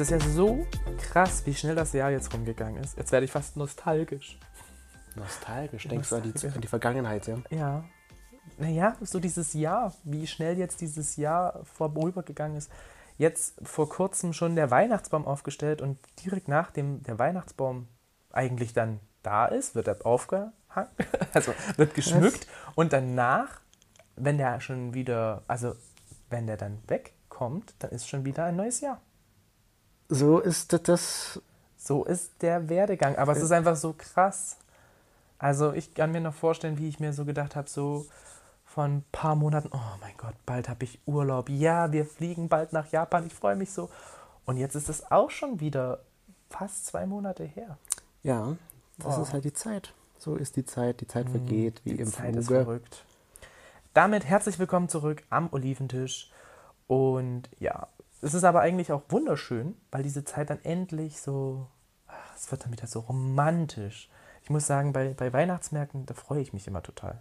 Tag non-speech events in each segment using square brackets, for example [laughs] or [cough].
ist ja so krass, wie schnell das Jahr jetzt rumgegangen ist. Jetzt werde ich fast nostalgisch. Nostalgisch, denkst du an die, an die Vergangenheit, ja? Ja. Naja, so dieses Jahr, wie schnell jetzt dieses Jahr vorübergegangen ist. Jetzt vor kurzem schon der Weihnachtsbaum aufgestellt und direkt nachdem der Weihnachtsbaum eigentlich dann da ist, wird er aufgehangen, [laughs] also wird geschmückt und danach, wenn der schon wieder, also wenn der dann wegkommt, dann ist schon wieder ein neues Jahr. So ist das. So ist der Werdegang. Aber es ist einfach so krass. Also ich kann mir noch vorstellen, wie ich mir so gedacht habe, so von ein paar Monaten, oh mein Gott, bald habe ich Urlaub. Ja, wir fliegen bald nach Japan. Ich freue mich so. Und jetzt ist es auch schon wieder fast zwei Monate her. Ja, das oh. ist halt die Zeit. So ist die Zeit. Die Zeit hm, vergeht wie die im Zeit Fluge. ist verrückt. Damit herzlich willkommen zurück am Oliventisch. Und ja, es ist aber eigentlich auch wunderschön, weil diese Zeit dann endlich so, es wird dann wieder so romantisch. Ich muss sagen, bei, bei Weihnachtsmärkten, da freue ich mich immer total.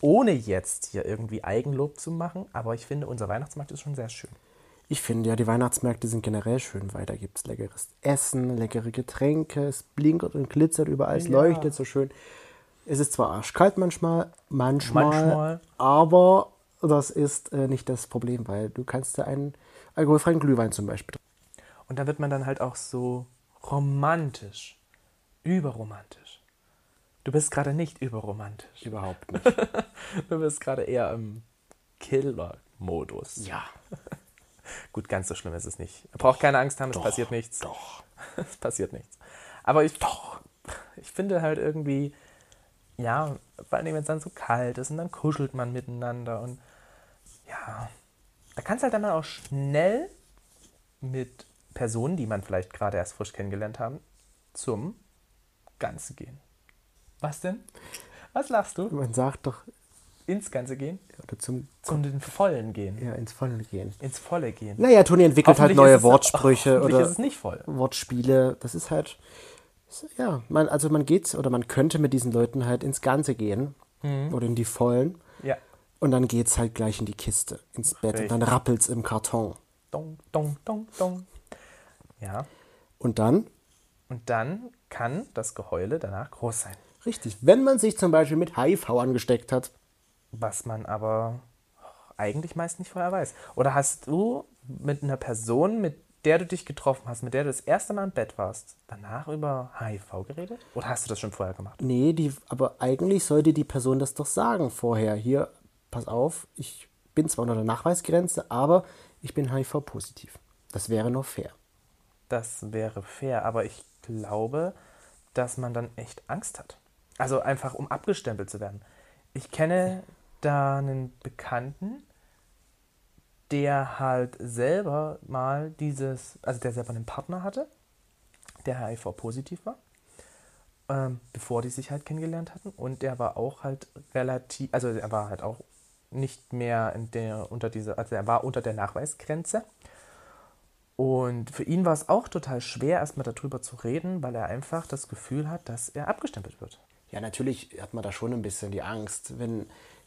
Ohne jetzt hier irgendwie Eigenlob zu machen, aber ich finde, unser Weihnachtsmarkt ist schon sehr schön. Ich finde ja, die Weihnachtsmärkte sind generell schön, weil da gibt es leckeres Essen, leckere Getränke, es blinkert und glitzert überall, es ja. leuchtet so schön. Es ist zwar arschkalt manchmal, manchmal, manchmal. aber das ist äh, nicht das Problem, weil du kannst da einen alkoholfreien Glühwein zum Beispiel. Und da wird man dann halt auch so romantisch, überromantisch. Du bist gerade nicht überromantisch. Überhaupt [laughs] nicht. du bist gerade eher im Killer-Modus. Ja. [laughs] Gut, ganz so schlimm ist es nicht. Braucht keine Angst haben, es passiert nichts. Doch. [laughs] es passiert nichts. Aber ich, doch, ich finde halt irgendwie, ja, vor allem wenn es dann so kalt ist und dann kuschelt man miteinander und ja, da kann es halt dann auch schnell mit Personen, die man vielleicht gerade erst frisch kennengelernt haben, zum Ganze gehen. Was denn? Was lachst du? Man sagt doch. Ins Ganze gehen? Oder zum, zum, den Vollen gehen. Ja, ins Volle gehen. Ins Volle gehen. Naja, Toni entwickelt halt neue Wortsprüche oder ist es nicht voll. Wortspiele. Das ist halt. Ja, man, also man geht oder man könnte mit diesen Leuten halt ins Ganze gehen. Mhm. Oder in die Vollen. Und dann geht's halt gleich in die Kiste, ins Bett. Richtig. Und dann rappelt's im Karton. Dong, dong, dong, dong. Ja. Und dann? Und dann kann das Geheule danach groß sein. Richtig. Wenn man sich zum Beispiel mit HIV angesteckt hat. Was man aber eigentlich meist nicht vorher weiß. Oder hast du mit einer Person, mit der du dich getroffen hast, mit der du das erste Mal im Bett warst, danach über HIV geredet? Oder hast du das schon vorher gemacht? Nee, die, aber eigentlich sollte die Person das doch sagen vorher. Hier, pass auf, ich bin zwar unter der Nachweisgrenze, aber ich bin HIV-positiv. Das wäre nur fair. Das wäre fair, aber ich glaube, dass man dann echt Angst hat. Also einfach, um abgestempelt zu werden. Ich kenne da einen Bekannten, der halt selber mal dieses, also der selber einen Partner hatte, der HIV-positiv war, ähm, bevor die sich halt kennengelernt hatten. Und der war auch halt relativ, also er war halt auch nicht mehr der, unter dieser, also er war unter der Nachweisgrenze. Und für ihn war es auch total schwer, erstmal darüber zu reden, weil er einfach das Gefühl hat, dass er abgestempelt wird. Ja, natürlich hat man da schon ein bisschen die Angst, wenn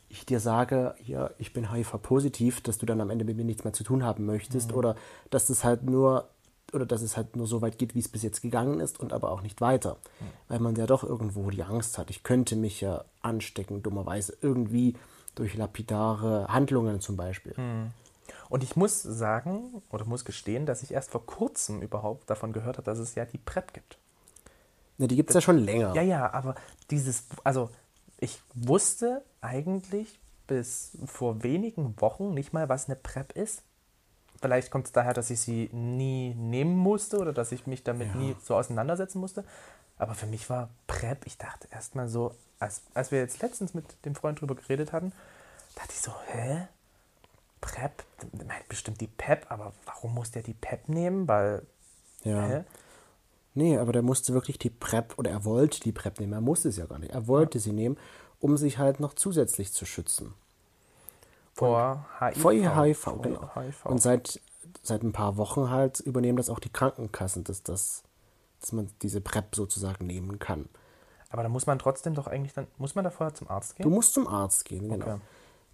ich dir sage, ja, ich bin HIV-positiv, dass du dann am Ende mit mir nichts mehr zu tun haben möchtest mhm. oder dass es halt nur oder dass es halt nur so weit geht, wie es bis jetzt gegangen ist und aber auch nicht weiter. Mhm. Weil man ja doch irgendwo die Angst hat, ich könnte mich ja anstecken, dummerweise irgendwie durch lapidare Handlungen zum Beispiel. Mhm. Und ich muss sagen oder muss gestehen, dass ich erst vor kurzem überhaupt davon gehört habe, dass es ja die PrEP gibt. Ne, die gibt es ja schon länger. Ja, ja, aber dieses, also ich wusste eigentlich bis vor wenigen Wochen nicht mal, was eine PrEP ist. Vielleicht kommt es daher, dass ich sie nie nehmen musste oder dass ich mich damit ja. nie so auseinandersetzen musste. Aber für mich war PrEP, ich dachte erstmal so, als, als wir jetzt letztens mit dem Freund drüber geredet hatten, dachte ich so, hä? PrEP? Meint bestimmt die PEP, aber warum muss der die PEP nehmen? Weil, ja. Hä? Nee, aber der musste wirklich die PrEP, oder er wollte die PrEP nehmen, er musste es ja gar nicht. Er wollte ja. sie nehmen, um sich halt noch zusätzlich zu schützen. Vor HIV. Vor HIV, genau. HIV. Und seit, seit ein paar Wochen halt übernehmen das auch die Krankenkassen, dass, das, dass man diese PrEP sozusagen nehmen kann. Aber da muss man trotzdem doch eigentlich dann, muss man da vorher zum Arzt gehen? Du musst zum Arzt gehen, genau. Okay.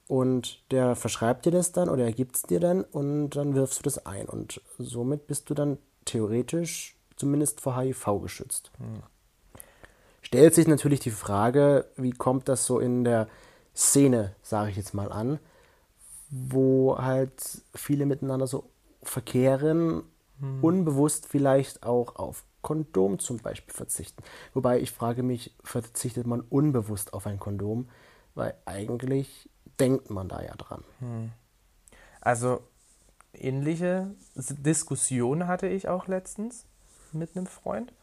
Und der verschreibt dir das dann oder er gibt es dir dann und dann wirfst du das ein. Und somit bist du dann theoretisch zumindest vor HIV geschützt. Hm. Stellt sich natürlich die Frage, wie kommt das so in der Szene, sage ich jetzt mal an, wo halt viele miteinander so verkehren, hm. unbewusst vielleicht auch auf Kondom zum Beispiel verzichten. Wobei ich frage mich, verzichtet man unbewusst auf ein Kondom? Weil eigentlich denkt man da ja dran. Hm. Also ähnliche Diskussion hatte ich auch letztens mit einem Freund.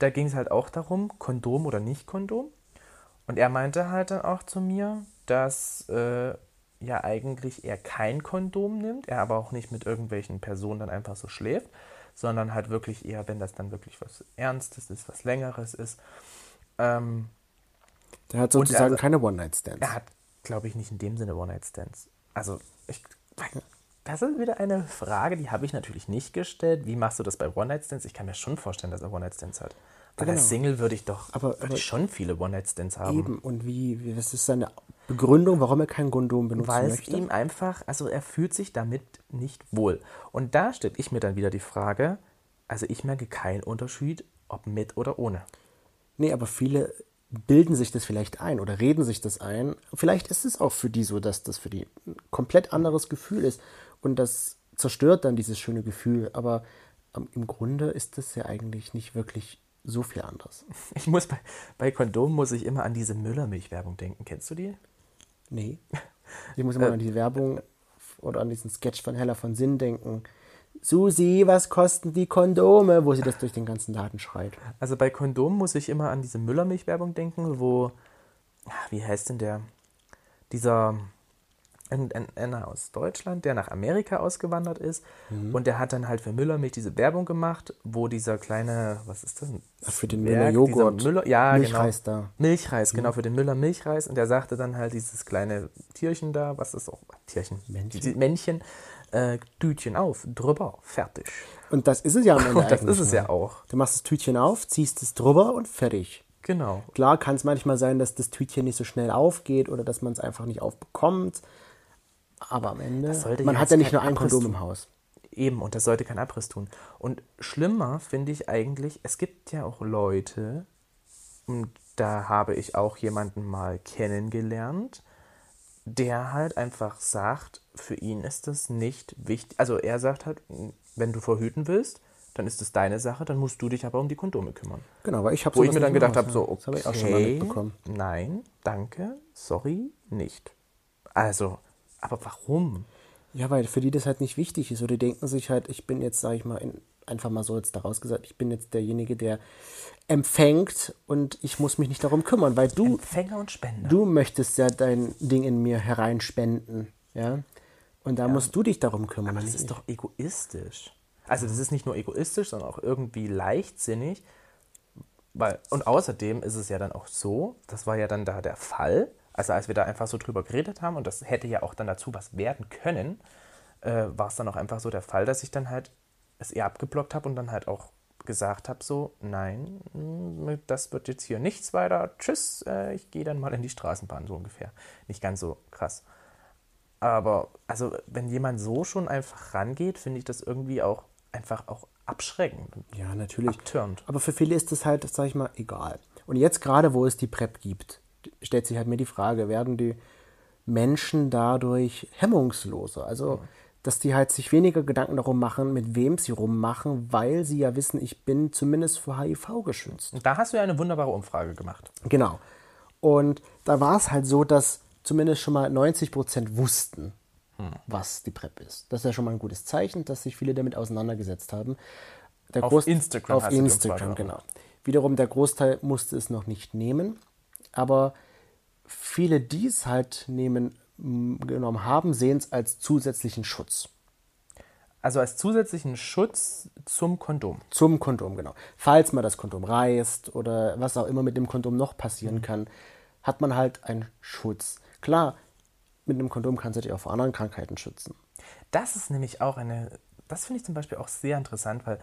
Da ging es halt auch darum, Kondom oder nicht Kondom. Und er meinte halt dann auch zu mir, dass äh, ja eigentlich er kein Kondom nimmt, er aber auch nicht mit irgendwelchen Personen dann einfach so schläft, sondern halt wirklich eher, wenn das dann wirklich was Ernstes ist, was Längeres ist. Ähm, der hat sozusagen er, keine One-Night-Stands. Er hat, glaube ich, nicht in dem Sinne One-Night-Stands. Also, ich, das ist wieder eine Frage, die habe ich natürlich nicht gestellt. Wie machst du das bei One-Night-Stands? Ich kann mir schon vorstellen, dass er One-Night-Stands hat. Weil genau. als Single würde ich doch aber, aber ich schon viele One-Night-Stands haben. Eben, und wie, wie, was ist seine Begründung, warum er kein Kondom benutzen Weil möchte? Weil es ihm einfach, also er fühlt sich damit nicht wohl. Und da stelle ich mir dann wieder die Frage, also ich merke keinen Unterschied, ob mit oder ohne. Nee, aber viele bilden sich das vielleicht ein oder reden sich das ein. Vielleicht ist es auch für die so, dass das für die ein komplett anderes Gefühl ist und das zerstört dann dieses schöne Gefühl. Aber ähm, im Grunde ist das ja eigentlich nicht wirklich so viel anders. Ich muss bei, bei Kondom muss ich immer an diese Müllermilch-Werbung denken. Kennst du die? Nee. [laughs] Ich muss immer äh, an die Werbung oder an diesen Sketch von Hella von Sinn denken. Susi, was kosten die Kondome? Wo sie das durch den ganzen Laden schreit. Also bei Kondom muss ich immer an diese Müllermilch-Werbung denken, wo, wie heißt denn der? Dieser ein, ein, einer aus Deutschland, der nach Amerika ausgewandert ist. Mhm. Und der hat dann halt für Müllermilch diese Werbung gemacht, wo dieser kleine, was ist das? Ach, für den Müller Joghurt. Müller, ja, Milchreis genau. da. Milchreis, genau, mhm. für den Müller Milchreis. Und der sagte dann halt dieses kleine Tierchen da, was ist auch, Tierchen, Männchen, Männchen äh, Tütchen auf, drüber, fertig. Und das ist es ja am [laughs] Ende Und das ist es ja auch. Du machst das Tütchen auf, ziehst es drüber und fertig. Genau. Klar kann es manchmal sein, dass das Tütchen nicht so schnell aufgeht oder dass man es einfach nicht aufbekommt. Aber am Ende, man hat ja nicht nur ein Kondom im Haus. Eben, und das sollte kein Abriss tun. Und schlimmer finde ich eigentlich, es gibt ja auch Leute, und da habe ich auch jemanden mal kennengelernt, der halt einfach sagt, für ihn ist das nicht wichtig. Also er sagt halt, wenn du verhüten willst, dann ist es deine Sache, dann musst du dich aber um die Kondome kümmern. Genau, weil ich habe Wo ich mir dann gedacht habe, so, okay, das habe ich auch schon mal mitbekommen. Nein, danke, sorry, nicht. Also, aber warum? Ja, weil für die das halt nicht wichtig ist. Oder die denken sich halt, ich bin jetzt, sage ich mal, in, einfach mal so jetzt daraus gesagt, ich bin jetzt derjenige, der empfängt und ich muss mich nicht darum kümmern, weil du. Empfänger und Spender. Du möchtest ja dein Ding in mir hereinspenden. Ja. Und da ja, musst du dich darum kümmern. Aber das ist doch egoistisch. Also das ist nicht nur egoistisch, sondern auch irgendwie leichtsinnig. Weil, und außerdem ist es ja dann auch so, das war ja dann da der Fall, also als wir da einfach so drüber geredet haben, und das hätte ja auch dann dazu was werden können, äh, war es dann auch einfach so der Fall, dass ich dann halt es eher abgeblockt habe und dann halt auch gesagt habe, so, nein, mm, das wird jetzt hier nichts weiter, tschüss, äh, ich gehe dann mal in die Straßenbahn, so ungefähr. Nicht ganz so krass. Aber, also, wenn jemand so schon einfach rangeht, finde ich das irgendwie auch einfach auch abschreckend. Ja, natürlich. Abturnt. Aber für viele ist das halt, sag ich mal, egal. Und jetzt gerade, wo es die PrEP gibt, stellt sich halt mir die Frage, werden die Menschen dadurch hemmungsloser? Also, dass die halt sich weniger Gedanken darum machen, mit wem sie rummachen, weil sie ja wissen, ich bin zumindest vor HIV geschützt. Und da hast du ja eine wunderbare Umfrage gemacht. Genau. Und da war es halt so, dass zumindest schon mal 90 Prozent wussten, hm. was die PrEP ist. Das ist ja schon mal ein gutes Zeichen, dass sich viele damit auseinandergesetzt haben. Der auf Groß Instagram. Auf Instagram, genau. Wiederum der Großteil musste es noch nicht nehmen aber viele, die es halt nehmen, genommen haben, sehen es als zusätzlichen Schutz. Also als zusätzlichen Schutz zum Kondom. Zum Kondom, genau. Falls man das Kondom reißt oder was auch immer mit dem Kondom noch passieren mhm. kann, hat man halt einen Schutz. Klar, mit einem Kondom kann es dich auch vor anderen Krankheiten schützen. Das ist nämlich auch eine, das finde ich zum Beispiel auch sehr interessant, weil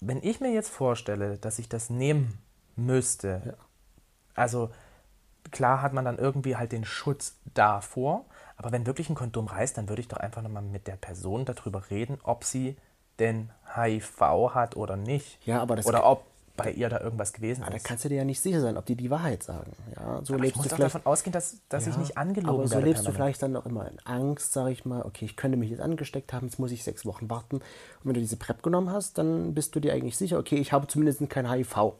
wenn ich mir jetzt vorstelle, dass ich das nehmen müsste, ja. also klar hat man dann irgendwie halt den Schutz davor, aber wenn wirklich ein Kondom reißt, dann würde ich doch einfach nochmal mit der Person darüber reden, ob sie denn HIV hat oder nicht. Ja, aber das oder ob bei ihr da irgendwas gewesen da ist. kannst du dir ja nicht sicher sein, ob die die Wahrheit sagen. Ja, so Aber ich lebst muss du vielleicht davon ausgehen, dass, dass ich Ja, nicht angelogen Aber so werde. lebst du permanent. vielleicht dann noch immer in Angst, sag ich mal. Okay, ich könnte mich jetzt angesteckt haben, jetzt muss ich sechs Wochen warten. Und wenn du diese PrEP genommen hast, dann bist du dir eigentlich sicher, okay, ich habe zumindest kein HIV.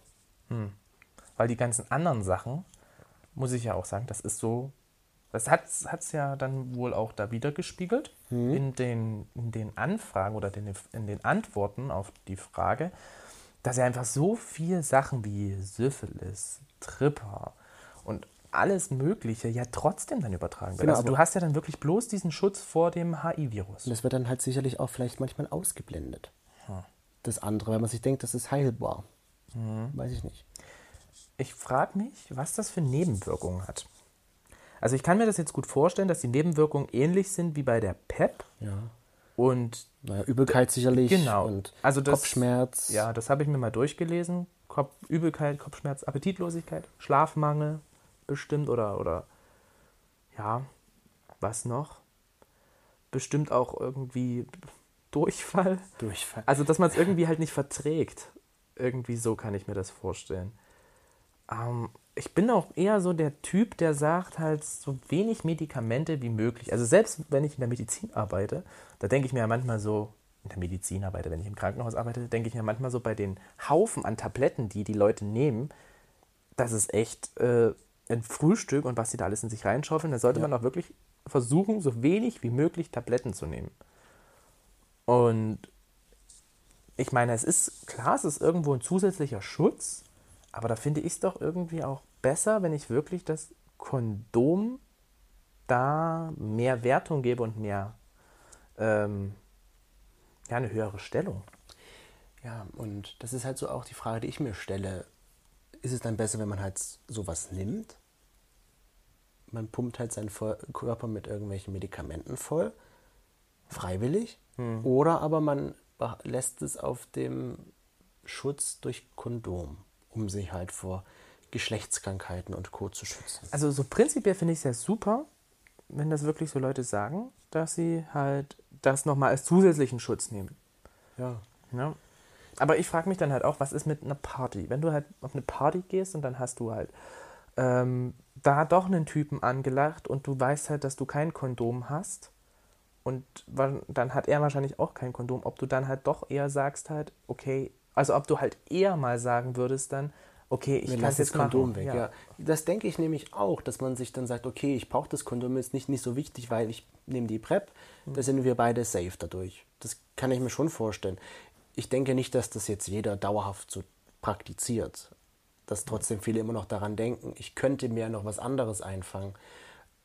Weil die ganzen anderen Sachen, muss ich ja auch sagen, das ist so. Das hat es ja dann wohl auch da wieder gespiegelt in, den, in den Anfragen oder den, in den Antworten auf die Frage, dass ja einfach so viele Sachen wie Syphilis, Tripper und alles Mögliche ja trotzdem dann übertragen werden. Genau, also du hast ja dann wirklich bloß diesen Schutz vor dem HIV-Virus. Und das wird dann halt sicherlich auch vielleicht manchmal ausgeblendet. Das andere, weil man sich denkt, das ist heilbar. Weiß ich nicht. Ich frage mich, was das für Nebenwirkungen hat. Also ich kann mir das jetzt gut vorstellen, dass die Nebenwirkungen ähnlich sind wie bei der PEP Ja. und Naja, Übelkeit sicherlich Genau. und Also das- Kopfschmerz. ja, das habe ich mir mal durchgelesen. Kopf, Übelkeit, Kopfschmerz, Appetitlosigkeit, Schlafmangel bestimmt oder oder ja, was noch? Bestimmt auch irgendwie Durchfall. Durchfall. Also, dass man es irgendwie halt nicht verträgt. Irgendwie so kann ich mir das vorstellen. Ähm, ich bin auch eher so der Typ, der sagt halt so wenig Medikamente wie möglich. Also selbst wenn ich in der Medizin arbeite, da denke ich mir ja manchmal so, in der Medizin arbeite, wenn ich im Krankenhaus arbeite, denke ich mir manchmal so bei den Haufen an Tabletten, die die Leute nehmen, das ist echt äh, ein Frühstück und was sie da alles in sich reinschaufeln, da sollte Ja. man auch wirklich versuchen, so wenig wie möglich Tabletten zu nehmen. Und ich meine, es ist klar, es ist irgendwo ein zusätzlicher Schutz, aber da finde ich es doch irgendwie auch besser, wenn ich wirklich das Kondom da mehr Wertung gebe und mehr, ähm, ja, eine höhere Stellung. Ja, und das ist halt so auch die Frage, die ich mir stelle. Ist es dann besser, wenn man halt sowas nimmt? Man pumpt halt seinen Körper mit irgendwelchen Medikamenten voll, freiwillig. Oder aber man lässt es auf dem Schutz durch Kondom, um sich halt vor Geschlechtskrankheiten und Co. zu schützen. Also so prinzipiell finde ich es ja super, wenn das wirklich so Leute sagen, dass sie halt das nochmal als zusätzlichen Schutz nehmen. Ja. Ja. Aber ich frage mich dann halt auch, was ist mit einer Party? Wenn du halt auf eine Party gehst und dann hast du halt ähm, da doch einen Typen angelacht und du weißt halt, dass du kein Kondom hast und dann hat er wahrscheinlich auch kein Kondom, ob du dann halt doch eher sagst halt, okay, also ob du halt eher mal sagen würdest dann, okay, ich kann jetzt das Kondom machen. weg. Ja. Das denke ich nämlich auch, dass man sich dann sagt, okay, ich brauche das Kondom jetzt nicht, nicht so wichtig, weil ich nehme die PrEP, da sind wir beide safe dadurch. Das kann ich mir schon vorstellen. Ich denke nicht, dass das jetzt jeder dauerhaft so praktiziert. Dass trotzdem viele immer noch daran denken, ich könnte mir noch was anderes einfangen.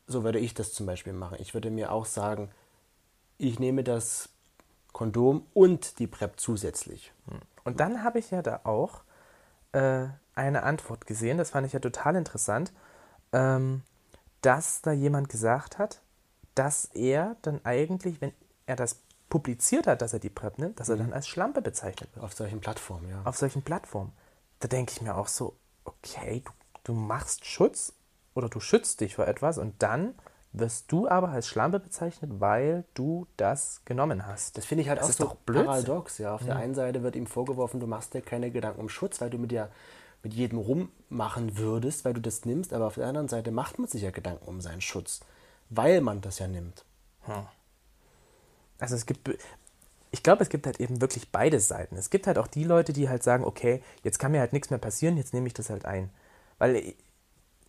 So würde ich das zum Beispiel machen. Ich würde mir auch sagen, ich nehme das Kondom und die PrEP zusätzlich. Und dann habe ich ja da auch äh, eine Antwort gesehen, das fand ich ja total interessant, ähm, dass da jemand gesagt hat, dass er dann eigentlich, wenn er das publiziert hat, dass er die PrEP nimmt, dass er dann als Schlampe bezeichnet wird. Auf solchen Plattformen, ja. Auf solchen Plattformen. Da denke ich mir auch so, okay, du, du machst Schutz oder du schützt dich vor etwas und dann wirst du aber als Schlampe bezeichnet, weil du das genommen hast. Das finde ich halt Das auch so paradox. Ja. Auf der einen Seite wird ihm vorgeworfen, du machst dir keine Gedanken um Schutz, weil du mit, dir, mit jedem rummachen würdest, weil du das nimmst. Aber auf der anderen Seite macht man sich ja Gedanken um seinen Schutz, weil man das ja nimmt. Also es gibt, ich glaube, es gibt halt eben wirklich beide Seiten. Es gibt halt auch die Leute, die halt sagen, okay, jetzt kann mir halt nichts mehr passieren, jetzt nehme ich das halt ein. Weil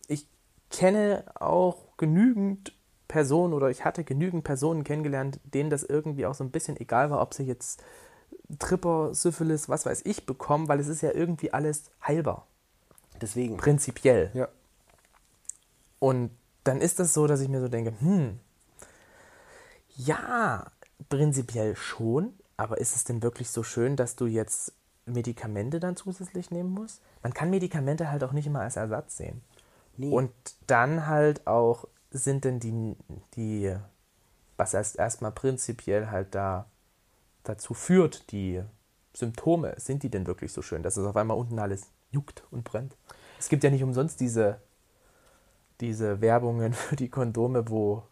ich kenne auch genügend Personen oder ich hatte genügend Personen kennengelernt, denen das irgendwie auch so ein bisschen egal war, ob sie jetzt Tripper, Syphilis, was weiß ich bekommen, weil es ist ja irgendwie alles heilbar, Deswegen. prinzipiell. Ja. Und dann ist das so, dass ich mir so denke, hm, ja, prinzipiell schon, aber ist es denn wirklich so schön, dass du jetzt Medikamente dann zusätzlich nehmen musst? Man kann Medikamente halt auch nicht immer als Ersatz sehen. Nee. Und dann halt auch, sind denn die, die was erst erstmal prinzipiell halt da dazu führt, die Symptome, sind die denn wirklich so schön, dass es auf einmal unten alles juckt und brennt? Es gibt ja nicht umsonst diese, diese Werbungen für die Kondome, wo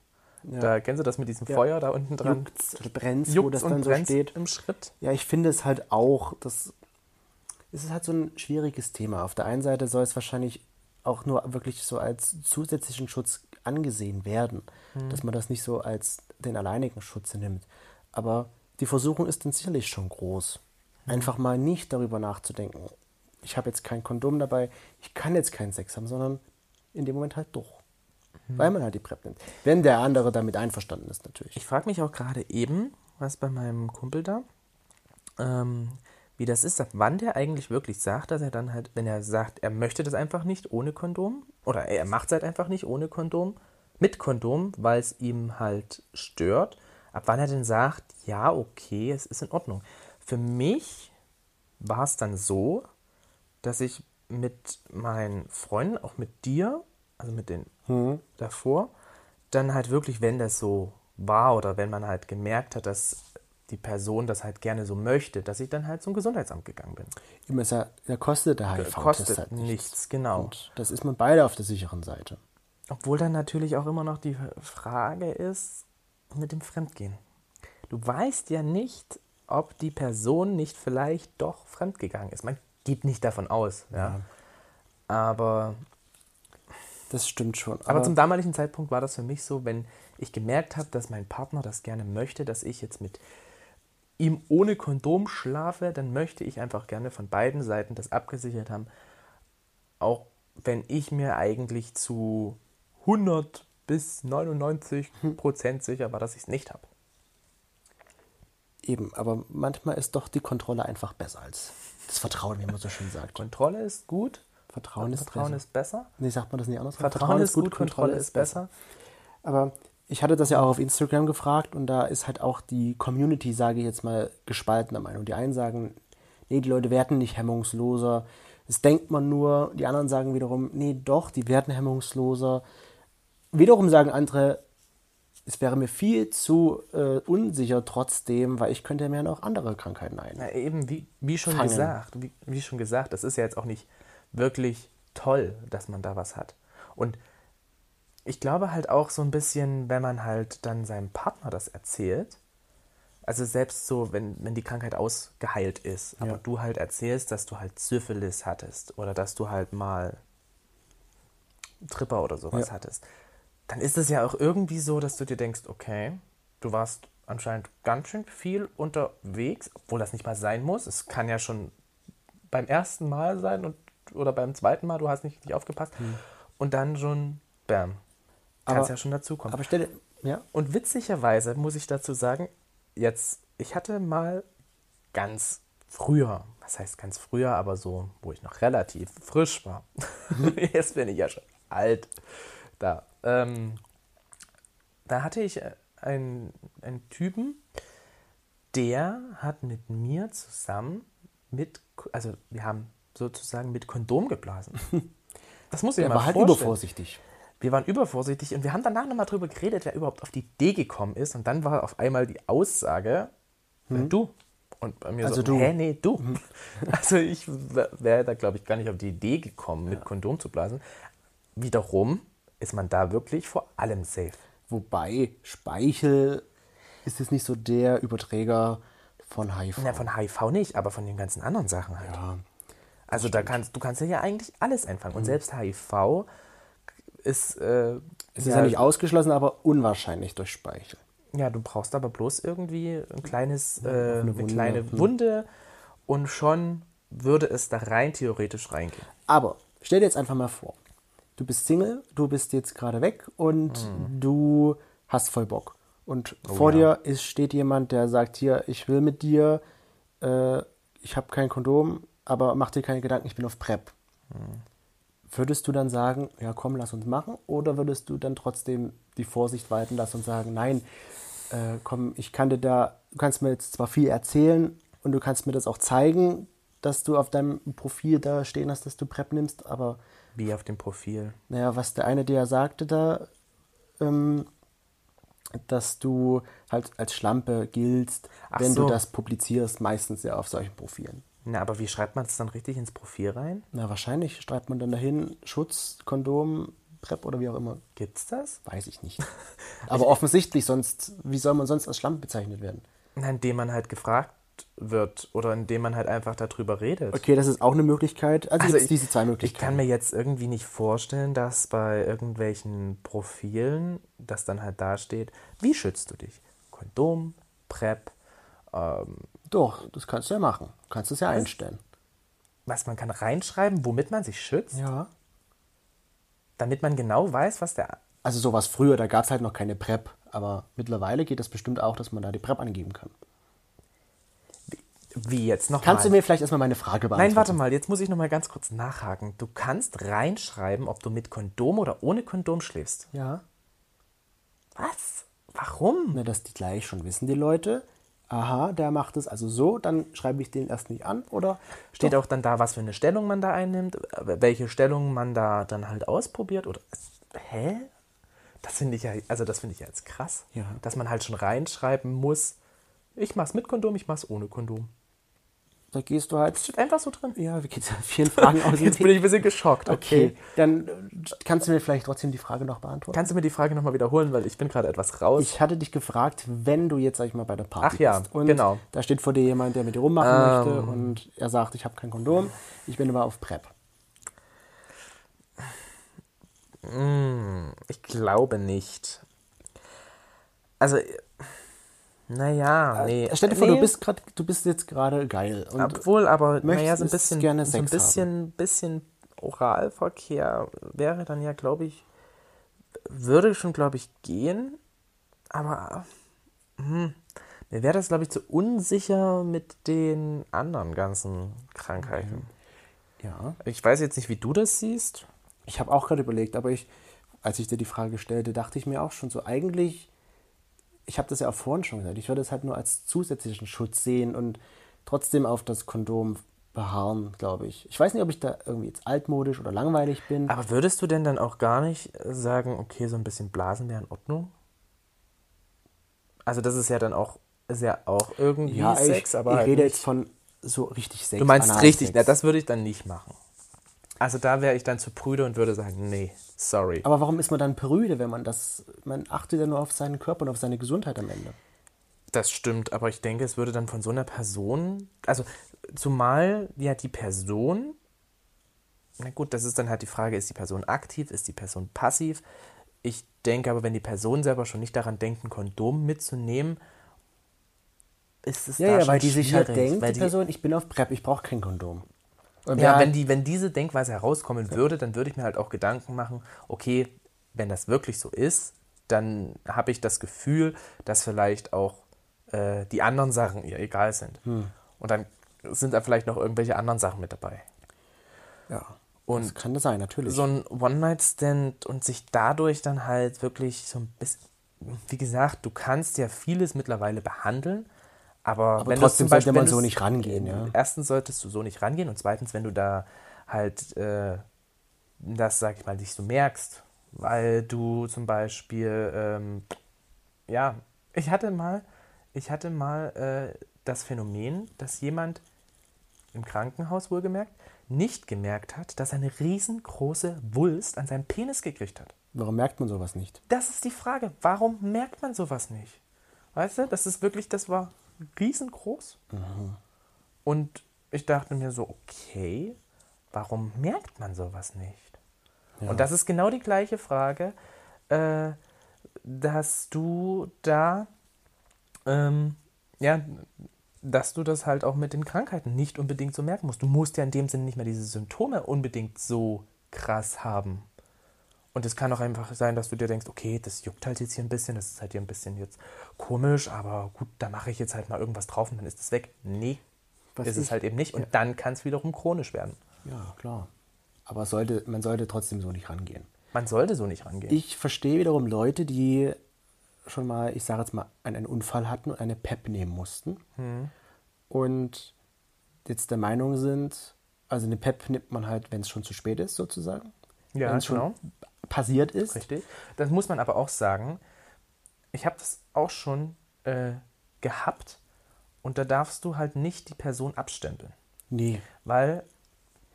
Ja. Da kennst du das mit diesem Ja. Feuer da unten dran? Juckt's oder brennt's, wo das und dann so steht. im Schritt. Ja, ich finde es halt auch, das es ist halt so ein schwieriges Thema. Auf der einen Seite soll es wahrscheinlich auch nur wirklich so als zusätzlichen Schutz angesehen werden, dass man das nicht so als den alleinigen Schutz nimmt. Aber die Versuchung ist dann sicherlich schon groß. Einfach mal nicht darüber nachzudenken, ich habe jetzt kein Kondom dabei, ich kann jetzt keinen Sex haben, sondern in dem Moment halt doch. Weil man halt die PrEP nimmt. Wenn der andere damit einverstanden ist, natürlich. Ich frage mich auch gerade eben, was bei meinem Kumpel da, ähm, wie das ist, ab wann der eigentlich wirklich sagt, dass er dann halt, wenn er sagt, er möchte das einfach nicht ohne Kondom, oder er macht es halt einfach nicht ohne Kondom, mit Kondom, weil es ihm halt stört, ab wann er denn sagt, ja, okay, es ist in Ordnung. Für mich war es dann so, dass ich mit meinen Freunden, auch mit dir, also mit den davor, dann halt wirklich, wenn das so war oder wenn man halt gemerkt hat, dass die Person das halt gerne so möchte, dass ich dann halt zum Gesundheitsamt gegangen bin. Ihm ist ja, da kostet der HIV-Test Kostet halt nichts, genau. Und das ist man beide auf der sicheren Seite. Obwohl dann natürlich auch immer noch die Frage ist mit dem Fremdgehen. Du weißt ja nicht, ob die Person nicht vielleicht doch fremdgegangen ist. Man geht nicht davon aus, ja. Aber Das stimmt schon. Aber zum damaligen Zeitpunkt war das für mich so, wenn ich gemerkt habe, dass mein Partner das gerne möchte, dass ich jetzt mit ihm ohne Kondom schlafe, dann möchte ich einfach gerne von beiden Seiten das abgesichert haben. Auch wenn ich mir eigentlich zu 100 bis 99 Prozent sicher war, dass ich es nicht habe. Eben, aber manchmal ist doch die Kontrolle einfach besser als das Vertrauen, wie man so schön sagt. Kontrolle ist gut, Vertrauen ist Vertrauen besser. ist besser. Nee, sagt man das nicht anders? Vertrauen, ist gut, Kontrolle ist besser. Aber ich hatte das ja auch auf Instagram gefragt und da ist halt auch die Community, sage ich jetzt mal, gespaltener Meinung. Die einen sagen, nee, die Leute werden nicht hemmungsloser. Das denkt man nur. Die anderen sagen wiederum, nee, doch, die werden hemmungsloser. Wiederum sagen andere, es wäre mir viel zu äh, unsicher trotzdem, weil ich könnte mir noch andere Krankheiten ein. Na, eben, wie, wie schon Fangen. gesagt, wie, wie schon gesagt, das ist ja jetzt auch nicht wirklich toll, dass man da was hat. Und ich glaube halt auch so ein bisschen, wenn man halt dann seinem Partner das erzählt, also selbst so, wenn, wenn die Krankheit ausgeheilt ist, aber Ja. du halt erzählst, dass du halt Syphilis hattest oder dass du halt mal Tripper oder sowas Ja. hattest, dann ist es ja auch irgendwie so, dass du dir denkst, okay, du warst anscheinend ganz schön viel unterwegs, obwohl das nicht mal sein muss. Es kann ja schon beim ersten Mal sein und, oder beim zweiten Mal, du hast nicht richtig aufgepasst. Und dann schon, bam, kann es ja schon dazukommen. Aber stell dir, ja, Und witzigerweise muss ich dazu sagen, jetzt, ich hatte mal ganz früher, was heißt ganz früher, aber so, wo ich noch relativ frisch war. [laughs] jetzt bin ich ja schon alt. Da, ähm, da hatte ich äh, einen, einen Typen, der hat mit mir zusammen mit, also wir haben sozusagen mit Kondom geblasen. [laughs] Das muss ich der mir mal war halt vorstellen. übervorsichtig. Wir waren übervorsichtig und wir haben danach nochmal drüber geredet, wer überhaupt auf die Idee gekommen ist. Und dann war auf einmal die Aussage, äh, du. Und bei mir Also so, du. hä, nee, du. [laughs] Also ich wäre da, glaube ich, gar nicht auf die Idee gekommen, mit Kondom zu blasen. Wiederum ist man da wirklich vor allem safe. Wobei Speichel ist jetzt nicht so der Überträger von HIV. Ja, von HIV nicht, aber von den ganzen anderen Sachen halt. Ja. also da kannst du kannst ja eigentlich alles einfangen. Mhm. Und selbst HIV ist, äh, Es ist ja nicht ausgeschlossen, aber unwahrscheinlich durch Speichel. Ja, du brauchst aber bloß irgendwie ein kleines, äh, eine eine, Wunde, kleine hm. Wunde und schon würde es da rein theoretisch reingehen. Aber stell dir jetzt einfach mal vor, du bist Single, du bist jetzt gerade weg und du hast voll Bock. Und vor dir ist, steht jemand, der sagt hier, ich will mit dir, äh, ich habe kein Kondom, aber mach dir keine Gedanken, ich bin auf PrEP. Würdest du dann sagen, ja komm, lass uns machen? Oder würdest du dann trotzdem die Vorsicht walten lassen und sagen, nein, äh, komm, ich kann dir da, du kannst mir jetzt zwar viel erzählen und du kannst mir das auch zeigen, dass du auf deinem Profil da stehen hast, dass du PrEP nimmst, aber Wie auf dem Profil. naja, was der eine dir sagte da, ähm, dass du halt als Schlampe giltst, Ach wenn so. du das publizierst, meistens ja auf solchen Profilen. Na, aber wie schreibt man es dann richtig ins Profil rein? Na, wahrscheinlich schreibt man dann dahin Schutz, Kondom, PrEP oder wie auch immer. Gibt's das? Weiß ich nicht. [laughs] Aber offensichtlich, sonst, wie soll man sonst als Schlampe bezeichnet werden? Na, Indem man halt gefragt wird oder indem man halt einfach darüber redet. Okay, das ist auch eine Möglichkeit. Also, Also ich- diese zwei Ich Möglichkeiten. kann mir jetzt irgendwie nicht vorstellen, dass bei irgendwelchen Profilen, das dann halt dasteht, wie schützt du dich? Kondom, PrEP, ähm, Doch, das kannst du ja machen. Du kannst es ja einstellen. was man kann reinschreiben, womit man sich schützt, Ja. damit man genau weiß, was der. Also sowas früher, da gab es halt noch keine PrEP. Aber mittlerweile geht das bestimmt auch, dass man da die PrEP angeben kann. Wie jetzt noch Kannst mal. du mir vielleicht erstmal meine Frage beantworten? Nein, warte mal, jetzt muss ich noch mal ganz kurz nachhaken. Du kannst reinschreiben, ob du mit Kondom oder ohne Kondom schläfst. Ja. Was? Warum? Na, dass die gleich schon wissen, die Leute. Aha, der macht es also so, dann schreibe ich den erst nicht an oder Steht auch dann da, was für eine Stellung man da einnimmt, welche Stellung man da dann halt ausprobiert oder hä? Das finde ich ja, also das finde ich ja jetzt krass, Ja. dass man halt schon reinschreiben muss. Ich mach's mit Kondom, ich mach's ohne Kondom. Da gehst du halt. Steht einfach so drin. Ja, wie geht's? Vielen Fragen aus. [laughs] Jetzt bin ich ein bisschen geschockt. Okay. okay, dann äh, kannst du mir vielleicht trotzdem die Frage noch beantworten. Kannst du mir die Frage nochmal wiederholen, weil ich bin gerade etwas raus. Ich hatte dich gefragt, wenn du jetzt, sag ich mal, bei der Party Ach ja, bist und genau. da steht vor dir jemand, der mit dir rummachen Ähm. möchte und er sagt, ich habe kein Kondom, ich bin aber auf PrEP. Ich glaube nicht. Also, naja, nee. Stell dir vor, nee. du bist grad, du bist jetzt gerade geil und Obwohl, aber naja, so ein bisschen, gerne so ein bisschen, bisschen Oralverkehr wäre dann ja, glaube ich, würde schon, glaube ich, gehen. Aber hm, mir wäre das, glaube ich, zu unsicher mit den anderen ganzen Krankheiten. ja, Ich weiß jetzt nicht, wie du das siehst. ich habe auch gerade überlegt, aber ich, als ich dir die Frage stellte, dachte ich mir auch schon so, eigentlich, ich habe das ja auch vorhin schon gesagt, ich würde es halt nur als zusätzlichen Schutz sehen und trotzdem auf das Kondom beharren, glaube ich. Ich weiß nicht, ob ich da irgendwie jetzt altmodisch oder langweilig bin. Aber würdest du denn dann auch gar nicht sagen, okay, so ein bisschen Blasen wäre in Ordnung? Also das ist ja dann auch, ist ja auch irgendwie ja, Sex, ich, aber ich halt rede nicht. jetzt von so richtig Sex. Du meinst richtig, na, das würde ich dann nicht machen. Also da wäre ich dann zu prüde und würde sagen, nee, sorry. Aber warum ist man dann prüde, wenn man das, man achtet ja nur auf seinen Körper und auf seine Gesundheit am Ende. Das stimmt, aber ich denke, es würde dann von so einer Person, also zumal ja die Person, na gut, das ist dann halt die Frage, ist die Person aktiv, ist die Person passiv? Ich denke aber, wenn die Person selber schon nicht daran denkt, ein Kondom mitzunehmen, ist es Ja, da ja, schon weil die sich halt denkt, weil die Person, ich bin auf PrEP, ich brauche kein Kondom. Und Ja, ja, wenn, die, wenn diese Denkweise herauskommen würde, dann würde ich mir halt auch Gedanken machen, okay, wenn das wirklich so ist, dann habe ich das Gefühl, dass vielleicht auch äh, die anderen Sachen ihr egal sind. Hm. Und dann sind da vielleicht noch irgendwelche anderen Sachen mit dabei. ja, Und das kann das sein, natürlich. so ein One-Night-Stand und sich dadurch dann halt wirklich so ein bisschen, wie gesagt, du kannst ja vieles mittlerweile behandeln, aber, Aber wenn trotzdem sollte man so nicht rangehen, ja. Erstens solltest du so nicht rangehen und zweitens, wenn du da halt äh, das, sag ich mal, nicht so merkst, weil du zum Beispiel, ähm, ja, ich hatte mal, ich hatte mal äh, das Phänomen, dass jemand im Krankenhaus wohlgemerkt nicht gemerkt hat, dass er eine riesengroße Wulst an seinem Penis gekriegt hat. Warum merkt man sowas nicht? Das ist die Frage. Warum merkt man sowas nicht? Weißt du, das ist wirklich, das war riesengroß. Und ich dachte mir so, okay, warum merkt man sowas nicht? Und das ist genau die gleiche Frage, äh, dass du da, ähm, ja, dass du das halt auch mit den Krankheiten nicht unbedingt so merken musst. Du musst ja in dem Sinne nicht mehr diese Symptome unbedingt so krass haben. Und es kann auch einfach sein, dass du dir denkst, okay, das juckt halt jetzt hier ein bisschen, das ist halt hier ein bisschen jetzt komisch, aber gut, da mache ich jetzt halt mal irgendwas drauf und dann ist es weg. Nee, Was ist es ich- halt eben nicht. Und dann kann es wiederum chronisch werden. Ja, klar. Aber es sollte, man sollte trotzdem so nicht rangehen. Man sollte so nicht rangehen. Ich verstehe wiederum Leute, die schon mal, ich sage jetzt mal, einen Unfall hatten und eine PEP nehmen mussten. Hm. Und jetzt der Meinung sind, also eine PEP nimmt man halt, wenn es schon zu spät ist, sozusagen. Ja, wenn es schon genau. passiert ist. Richtig. Das muss man aber auch sagen. Ich habe das auch schon äh, gehabt und da darfst du halt nicht die Person abstempeln. Nee. Weil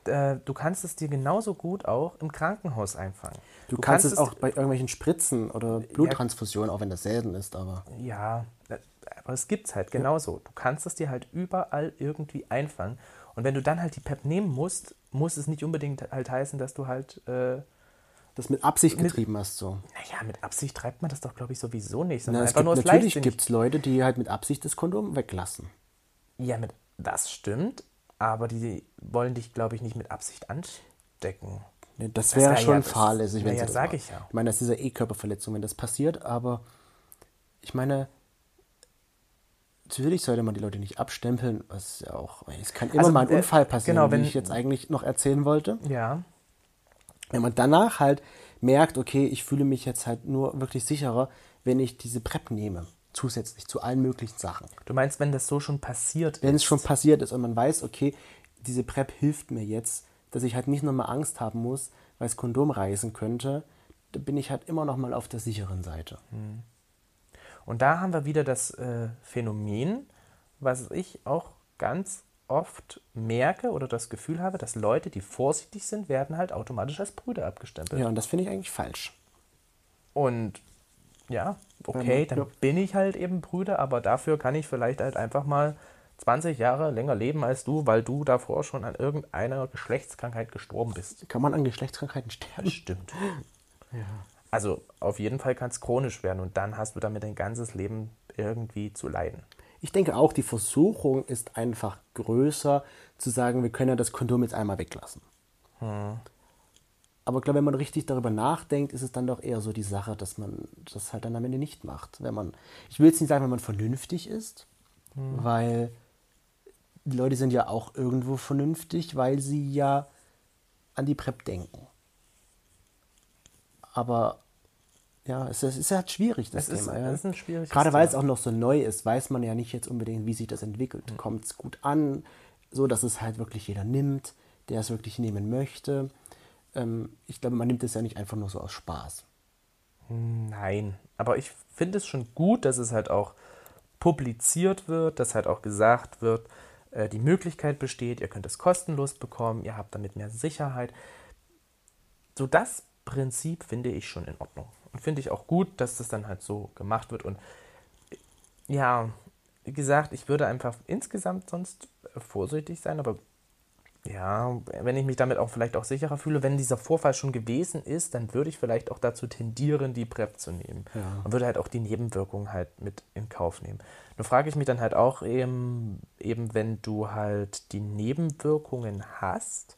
äh, du kannst es dir genauso gut auch im Krankenhaus einfangen. Du, kannst, es auch bei irgendwelchen Spritzen oder Bluttransfusionen, auch wenn das selten ist, aber. Ja, äh, aber es gibt es halt genauso. Du kannst es dir halt überall irgendwie einfangen. Und wenn du dann halt die PEP nehmen musst, muss es nicht unbedingt halt heißen, dass du halt. Äh, das mit Absicht getrieben hast, so. naja, mit Absicht treibt man das doch, glaube ich, sowieso nicht. Na, Sondern es einfach gibt, nur natürlich gibt es Leute, die halt mit Absicht das Kondom weglassen. Ja, mit, das stimmt. Aber die wollen dich, glaube ich, nicht mit Absicht anstecken. Ne, Das Das wäre wär ja- schon das- fahrlässig, wenn na ja, das sag ich ja. Ich meine, das ist ja eh Körperverletzung, wenn das passiert, aber ich meine, natürlich sollte man die Leute nicht abstempeln, was ja auch, es kann immer Also, mal ein äh, Unfall passieren, genau, wenn- wie ich jetzt eigentlich noch erzählen wollte. Ja. Wenn man danach halt merkt, okay, ich fühle mich jetzt halt nur wirklich sicherer, wenn ich diese PrEP nehme, zusätzlich zu allen möglichen Sachen. Du meinst, wenn das so schon passiert Wenn ist? es schon passiert ist und man weiß, okay, diese PrEP hilft mir jetzt, dass ich halt nicht nochmal Angst haben muss, weil das Kondom reißen könnte, da bin ich halt immer noch mal auf der sicheren Seite. Und da haben wir wieder das äh, Phänomen, was ich auch ganz oft merke oder das Gefühl habe, dass Leute, die vorsichtig sind, werden halt automatisch als Brüder abgestempelt. Ja, und das finde ich eigentlich falsch. Und ja, okay, dann Ja. bin ich halt eben Brüder, aber dafür kann ich vielleicht halt einfach mal 20 Jahre länger leben als du, weil du davor schon an irgendeiner Geschlechtskrankheit gestorben bist. Kann man an Geschlechtskrankheiten sterben? Stimmt. Also auf jeden Fall kann es chronisch werden und dann hast du damit dein ganzes Leben irgendwie zu leiden. Ich denke auch, die Versuchung ist einfach größer, zu sagen, wir können ja das Kondom jetzt einmal weglassen. Aber ich glaube, wenn man richtig darüber nachdenkt, ist es dann doch eher so die Sache, dass man das halt dann am Ende nicht macht. Wenn man, ich will jetzt nicht sagen, wenn man vernünftig ist, weil die Leute sind ja auch irgendwo vernünftig, weil sie ja an die PrEP denken. Aber ja, es ist, es ist halt schwierig, das Es ist- Thema. ja. es ist ein schwieriges Gerade weil es auch noch so neu ist, weiß man ja nicht jetzt unbedingt, wie sich das entwickelt. Kommt es gut an, so dass es halt wirklich jeder nimmt, der es wirklich nehmen möchte. Ähm, ich glaube, man nimmt es ja nicht einfach nur so aus Spaß. Nein, aber ich finde es schon gut, dass es halt auch publiziert wird, dass halt auch gesagt wird, äh, die Möglichkeit besteht, ihr könnt es kostenlos bekommen, ihr habt damit mehr Sicherheit. So das Prinzip finde ich schon in Ordnung. Und finde ich auch gut, dass das dann halt so gemacht wird. Und ja, wie gesagt, ich würde einfach insgesamt sonst äh, vorsichtig sein, aber ja, wenn ich mich damit auch vielleicht auch sicherer fühle, wenn dieser Vorfall schon gewesen ist, dann würde ich vielleicht auch dazu tendieren, die PrEP zu nehmen. Ja. Und würde halt auch die Nebenwirkungen halt mit in Kauf nehmen. Nur frage ich mich dann halt auch eben, eben wenn du halt die Nebenwirkungen hast,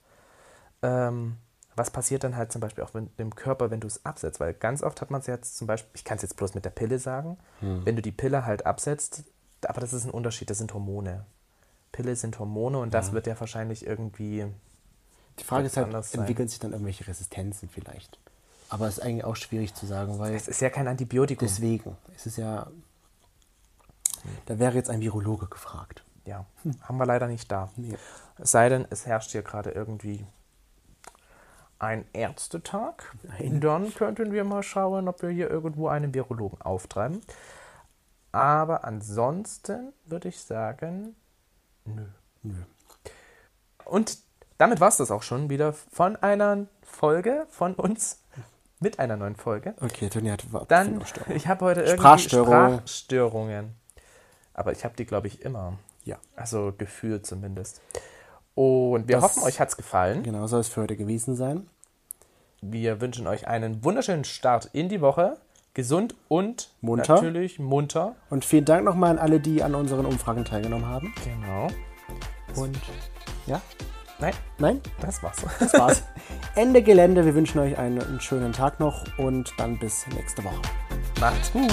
ähm, was passiert dann halt zum Beispiel auch mit dem Körper, wenn du es absetzt? Weil ganz oft hat man es jetzt zum Beispiel, ich kann es jetzt bloß mit der Pille sagen, wenn du die Pille halt absetzt, aber das ist ein Unterschied, das sind Hormone. Pille sind Hormone und das wird ja wahrscheinlich irgendwie Die Frage ist halt, entwickeln sich dann irgendwelche Resistenzen vielleicht? Aber es ist eigentlich auch schwierig zu sagen, weil Es ist ja kein Antibiotikum. deswegen, es ist ja, da wäre jetzt ein Virologe gefragt. ja, haben wir leider nicht da. Nee. Es sei denn, es herrscht hier gerade irgendwie ein Ärztetag. Nein. Dann könnten wir mal schauen, ob wir hier irgendwo einen Virologen auftreiben. Aber ansonsten würde ich sagen, nö. Nö. Und damit war es das auch schon wieder von einer Folge von uns mit einer neuen Folge. Okay, Toni hat Dann, ich habe heute irgendwie Sprachstörungen. Sprachstörungen. Aber ich habe die, glaube ich, immer. Ja, Also gefühlt zumindest. Und wir Das- hoffen, euch hat es gefallen. genau soll es für heute gewesen sein. Wir wünschen euch einen wunderschönen Start in die Woche. Gesund und Munter. natürlich munter. Und vielen Dank nochmal an alle, die an unseren Umfragen teilgenommen haben. Genau. Und ja, Nein, nein, das war's. das war's. [laughs] Ende Gelände. Wir wünschen euch einen, einen schönen Tag noch und dann bis nächste Woche. Macht's gut.